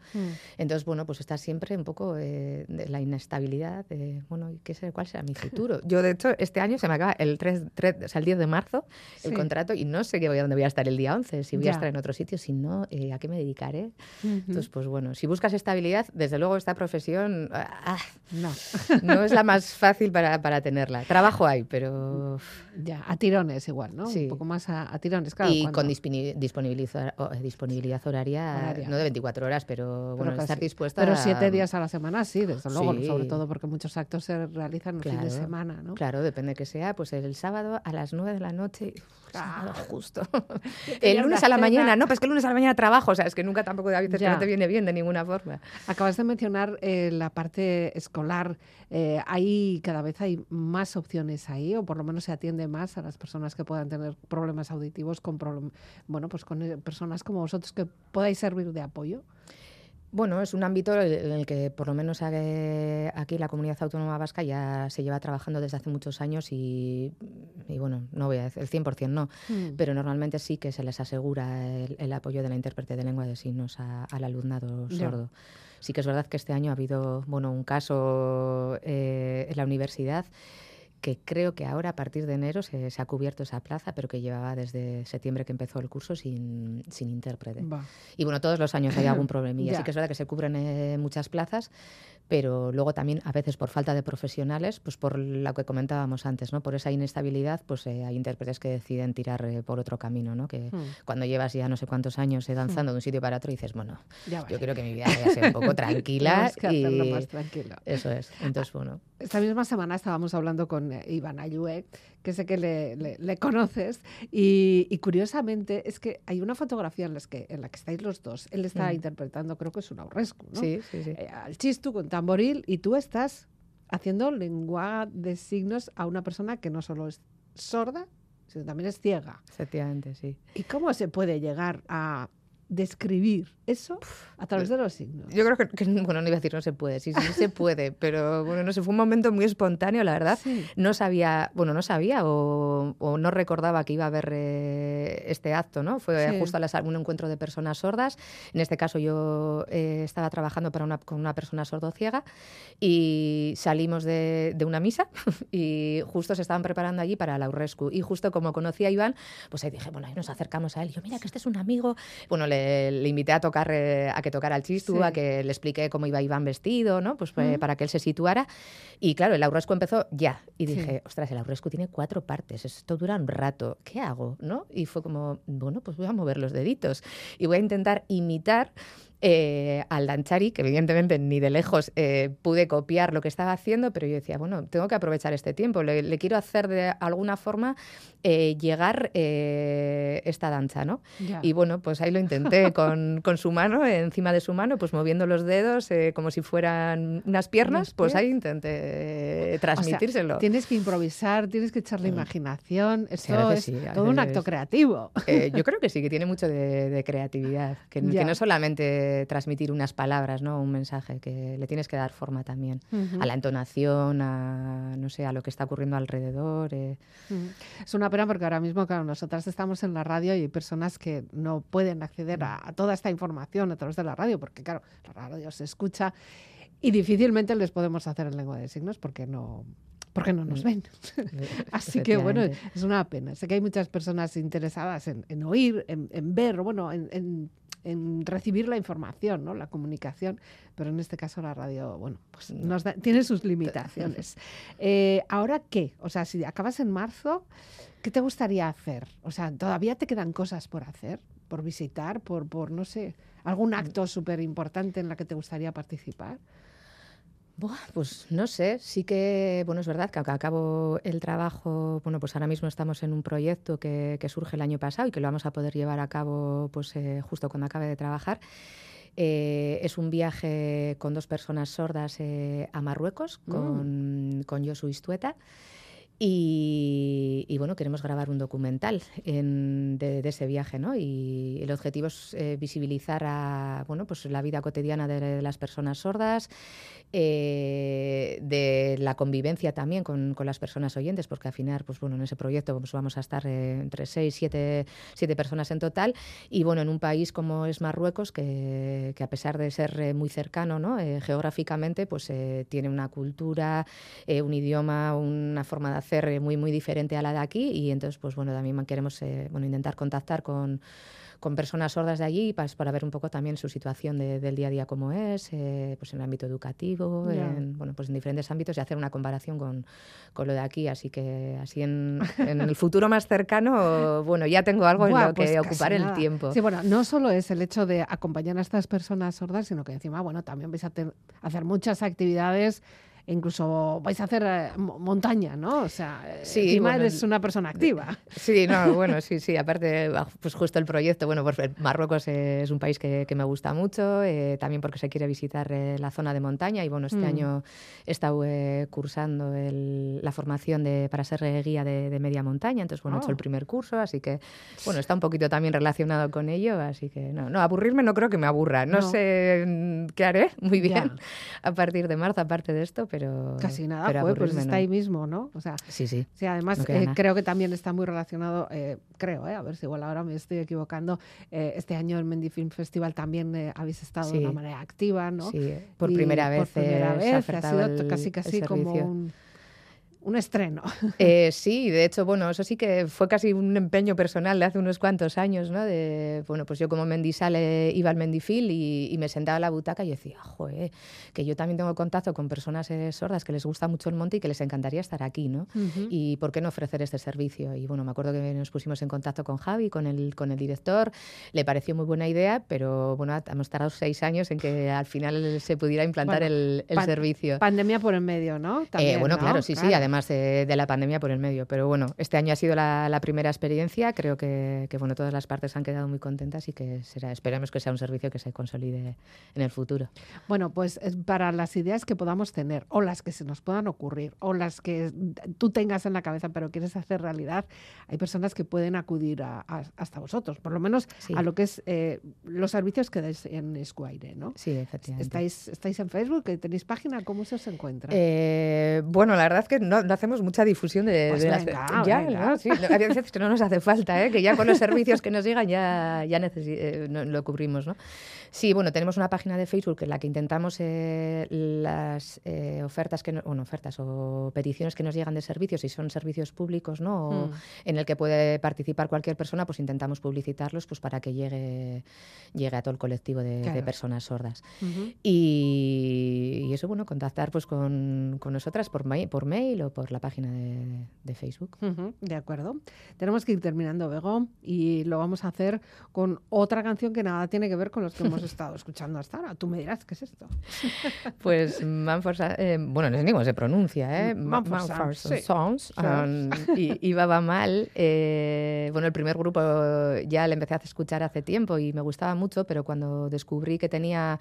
Entonces, bueno, pues estás siempre un poco eh, de la inestabilidad de, bueno, ¿y ¿qué será, ¿cuál será mi futuro? Yo, de hecho, este año se me acaba el, 3, 3 o sea, el 10 de marzo el contrato y no sé qué voy a, dónde voy a estar el día 11, si voy Ya. a estar en otro sitio, si no, eh, ¿a qué me dedicaré? Entonces, pues bueno, si buscas estabilidad, desde luego esta profesión ah, No. no es la más fácil para, para tenerla. Trabajo hay, pero... Ya, a tirones igual, ¿no? Sí. Un poco más a, a tirones, claro. y cuando- con disponi- disponibiliza- o- eh, disponibilidad horaria, Horaria. no de 24 horas, pero, bueno, casi. estar dispuesta Pero siete días a la semana, sí, desde luego, Sí. sobre todo porque muchos actos se realizan el fin de semana, ¿no? Claro, depende que sea, pues el sábado a las 9 de la noche, uf, sábado Ah. justo. el lunes a la cena. mañana, no, pues que el lunes a la mañana trabajo, o sea, es que nunca tampoco a veces que no te viene bien de ninguna forma. Acabas de mencionar eh, la parte escolar. Eh, hay cada vez hay más opciones ahí, o por lo menos se atiende más a las personas que puedan tener problemas auditivos con problem- bueno, pues con eh, personas como vosotros que podáis servir de apoyo. Bueno, es un ámbito en el que por lo menos aquí la comunidad autónoma vasca ya se lleva trabajando desde hace muchos años y, y bueno, no voy a decir el 100% no, Mm. pero normalmente sí que se les asegura el, el apoyo de la intérprete de lengua de signos a- al alumnado sordo. Sí que es verdad que este año ha habido bueno, un caso eh, en la universidad que creo que ahora a partir de enero se, se ha cubierto esa plaza, pero que llevaba desde septiembre que empezó el curso sin, sin intérprete. Va. Y bueno, todos los años hay algún problemilla. Ya. Sí que es verdad que se cubren eh, muchas plazas, pero luego también a veces por falta de profesionales, pues por lo que comentábamos antes, ¿no? Por esa inestabilidad, pues eh, hay intérpretes que deciden tirar eh, por otro camino, ¿no? Que Mm. cuando llevas ya no sé cuántos años danzando de un sitio para otro dices, bueno, vale. yo quiero que mi vida vaya a ser un poco tranquila Tenemos que hacerlo y más tranquilo. eso es. Entonces, bueno, Esta misma semana estábamos hablando con Iván Ayue, que sé que le, le- le conoces, y, y curiosamente es que hay una fotografía en, las que, en la que estáis los dos. Él está Mm. interpretando, creo que es un aurrescu, ¿no? sí, sí, sí. Eh, al chistu con tamboril, y tú estás haciendo lengua de signos a una persona que no solo es sorda, sino también es ciega. Efectivamente, sí. ¿Y cómo se puede llegar a describir eso a través de los signos? Yo creo que, que, bueno, no iba a decir no se puede, sí, sí se puede, pero bueno, no sé, fue un momento muy espontáneo, la verdad. Sí. No sabía, bueno, no sabía o, o no recordaba que iba a haber eh, este acto, ¿no? Fue Sí. justo a las- un encuentro de personas sordas. En este caso yo eh, estaba trabajando para una, con una persona sordociega y salimos de, de una misa y justo se estaban preparando allí para la Urrescu. Y justo como conocía a Iván, pues ahí dije, bueno, ahí nos acercamos a él. Y yo, mira, que este es un amigo. Bueno, le, le invité a tocar, eh, a que tocara el chistu, Sí. a que le expliqué cómo iba Iván vestido, ¿no? Pues eh, Ujú. para que él se situara. Y claro, el Aurrescu empezó ya. Y Sí. dije, ostras, el Aurrescu tiene cuatro partes, esto dura un rato, ¿qué hago? ¿no? Y fue como, bueno, pues voy a mover los deditos y voy a intentar imitar eh, al Danchari, que evidentemente ni de lejos eh, pude copiar lo que estaba haciendo, pero yo decía, bueno, tengo que aprovechar este tiempo, le, quiero hacer de alguna forma eh, llegar esta danza, ¿no? Y bueno, pues ahí lo intenté con, con, su mano, encima de su mano, pues moviendo los dedos como si fueran unas piernas, pues ahí intenté transmitírselo. tienes que improvisar, tienes que echarle mm. imaginación, esto es todo un acto creativo. yo creo que sí, que tiene mucho de, creatividad, que, que no solamente transmitir unas palabras, ¿no? Un mensaje que le tienes que dar forma también a la entonación, a no sé, a lo que está ocurriendo alrededor. Eh. Es una pena porque ahora mismo, claro, nosotras estamos en la radio y hay personas que no pueden acceder a, a toda esta información a través de la radio, porque claro, la radio se escucha y difícilmente les podemos hacer en lengua de signos porque no porque no nos mm. ven. Así que bueno, es una pena. Sé que hay muchas personas interesadas en, oír, en, ver, bueno, en, en recibir la información, ¿no? la comunicación, pero en este caso la radio, bueno, pues nos tiene sus limitaciones. Eh, ¿Ahora qué? O sea, si acabas en marzo, ¿qué te gustaría hacer? O sea, ¿todavía te quedan cosas por hacer, por visitar, por, por no sé, algún acto súper importante en la que te gustaría participar? Pues no sé, sí que, bueno, es verdad que acabo el trabajo, bueno, pues ahora mismo estamos en un proyecto que, surge el año pasado y que lo vamos a poder llevar a cabo pues eh, justo cuando acabe de trabajar. Eh, es un viaje con dos personas sordas eh, a Marruecos, mm. con, con Josu Istueta. Y, bueno, queremos grabar un documental de, ese viaje, ¿no? Y el objetivo es visibilizar a, bueno, pues la vida cotidiana de las personas sordas, eh, de la convivencia también con, las personas oyentes, porque al final, pues bueno, en ese proyecto pues vamos a estar eh, entre seis, siete, siete, personas en total, y bueno, en un país como es Marruecos, que, a pesar de ser eh, muy cercano, ¿no? geográficamente, pues tiene una cultura, un idioma, una forma de hacer muy, muy diferente a la de aquí, y entonces, pues bueno, también queremos bueno, intentar contactar con con personas sordas de allí pues, para ver un poco también su situación del día a día como es, eh, pues en el ámbito educativo, en, bueno, pues en diferentes ámbitos y hacer una comparación con, con lo de aquí. Así que así en, en, el futuro más cercano, bueno, ya tengo algo en lo que pues ocupar el tiempo. Sí, bueno, no solo es el hecho de acompañar a estas personas sordas, sino que encima, bueno, también vais a hacer muchas actividades incluso vais a hacer eh, montaña, ¿no? O sea, sí, encima eres una persona activa. Sí, no, bueno, sí, sí, aparte, pues justo el proyecto, bueno, pues Marruecos es un país que, me gusta mucho, eh, también porque se quiere visitar eh, la zona de montaña y bueno, este mm. año he estado cursando la formación de, para ser guía de, media montaña, entonces bueno, he hecho el oh. primer curso, así que bueno, está un poquito también relacionado con ello, así que no, no, aburrirme no creo que me aburra, no, sé mm, qué haré muy bien a partir de marzo, aparte de esto, pero... Casi nada, pues está ahí mismo, ¿no? O sea, sí, sí. sí además, eh, creo que también está muy relacionado, eh, creo, eh, a ver si igual ahora me estoy equivocando, este año el Mendy Film Festival también habéis estado de una manera activa, ¿no? Sí, por primera vez. Por primera vez, ha sido casi casi como un un estreno. Eh, sí, de hecho, bueno, eso sí que fue casi un empeño personal de hace unos cuantos años, ¿no? De, bueno, pues yo como mendisale iba al Mendifil y, me sentaba a la butaca y decía, joder, que yo también tengo contacto con personas eh, sordas que les gusta mucho el monte y que les encantaría estar aquí, ¿no? Y por qué no ofrecer este servicio. Y bueno, me acuerdo que nos pusimos en contacto con Javi, con el, con el director, le pareció muy buena idea, pero bueno, hemos tardado seis años en que al final se pudiera implantar el, servicio. Pandemia por el medio, ¿no? Eh, bueno, claro, sí, sí, además más de, la pandemia por el medio. Pero bueno, este año ha sido la, primera experiencia. Creo que, bueno, todas las partes han quedado muy contentas y que será, esperemos que sea un servicio que se consolide en el futuro. Bueno, pues para las ideas que podamos tener o las que se nos puedan ocurrir o las que tú tengas en la cabeza pero quieres hacer realidad, hay personas que pueden acudir a, hasta vosotros, por lo menos a lo que es eh, los servicios que dais en Esquire, ¿no? Sí, efectivamente. ¿Estáis, estáis en Facebook? ¿Tenéis página? ¿Cómo se os encuentra? Eh, bueno, la verdad es que no, no, hacemos mucha difusión de, pues las ya, ¿no? Sí, hay veces que no nos hace falta, ¿eh? que ya con los servicios que nos llegan ya, ya eh, lo cubrimos, ¿no? Sí, bueno, tenemos una página de Facebook en la que intentamos eh, las eh, ofertas que, no, bueno, ofertas o peticiones que nos llegan de servicios, si son servicios públicos, ¿no? Hmm. En el que puede participar cualquier persona, pues intentamos publicitarlos, pues para que llegue, llegue a todo el colectivo de, personas sordas. y, eso, bueno, contactar pues con, con nosotras por, mail, por mail o por la página de, de Facebook. De acuerdo. Tenemos que ir terminando, Bego, y lo vamos a hacer con otra canción que nada tiene que ver con los que hemos estado escuchando hasta ahora. Tú me dirás qué es esto. Pues Manford, eh, bueno, no sé ni cómo se pronuncia, ¿eh? Ma- Mumford Mumford Sons, sí. Sons. um, y, y Baba Mal. eh, bueno, el primer grupo ya le empecé a escuchar hace tiempo y me gustaba mucho, pero cuando descubrí que tenía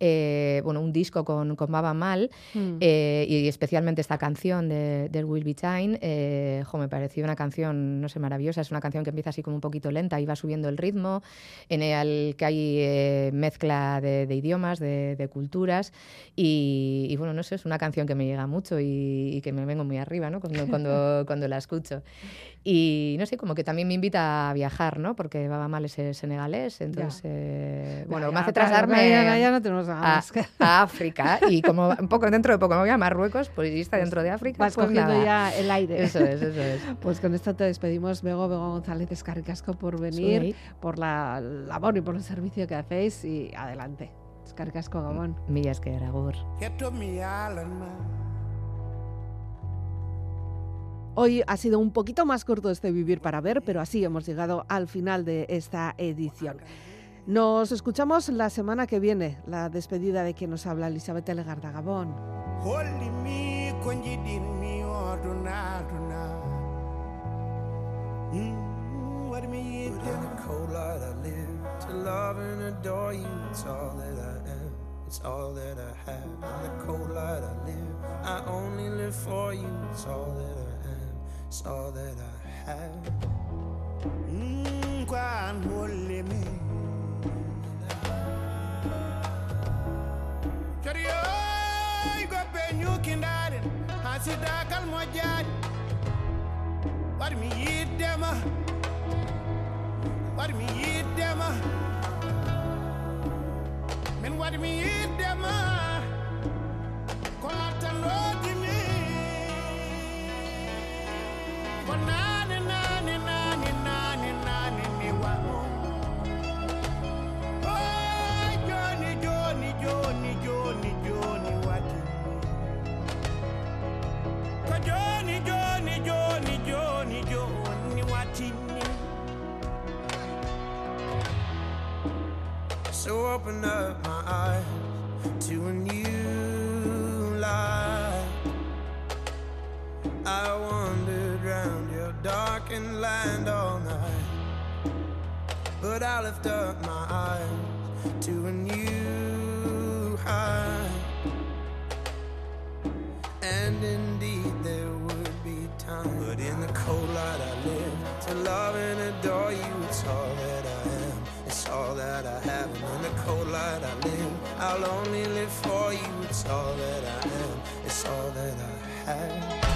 eh, bueno, un disco con, con Baba Mal, Mm. eh, y especialmente esta canción de, del Will Be Time, eh, jo, me pareció una canción, no sé, maravillosa. Es una canción que empieza así como un poquito lenta y va subiendo el ritmo, en el que hay eh, mezcla de, de idiomas, de, de culturas, y, y, bueno, no sé, es una canción que me llega mucho y, y que me vengo muy arriba ¿no? cuando, cuando, cuando la escucho. Y no sé, como que también me invita a viajar, ¿no? Porque Baba Mal es senegalés, entonces, eh, bueno, Ya, me hace trasladarme ya, ya, no a, a África y como un poco dentro de poco me voy a Marruecos, pues está dentro de África, Vas cogiendo nada. ya el aire. Eso es, eso es. Pues con esto te despedimos, Bego, Bego González Escaricasco, por venir, por la labor y por el servicio que hacéis y adelante. Escaricasco Gabón. Mila esker, agur. Get to me island, man. Hoy ha sido un poquito más corto este Vivir para Ver, pero así hemos llegado al final de esta edición. Nos escuchamos la semana que viene, la despedida de quien nos habla Elizabeth Legarda Gabón. Conjidin me, orduna, orduna. Mm, what me But in the cold light I live to love and adore you. It's all that I am. It's all that I have. In the cold light I live. I only live for you. It's all that I am. It's all that I have. Mm, Si dagal mo jaari war mi yiddema war mi yiddema min war mi yiddema all that I am.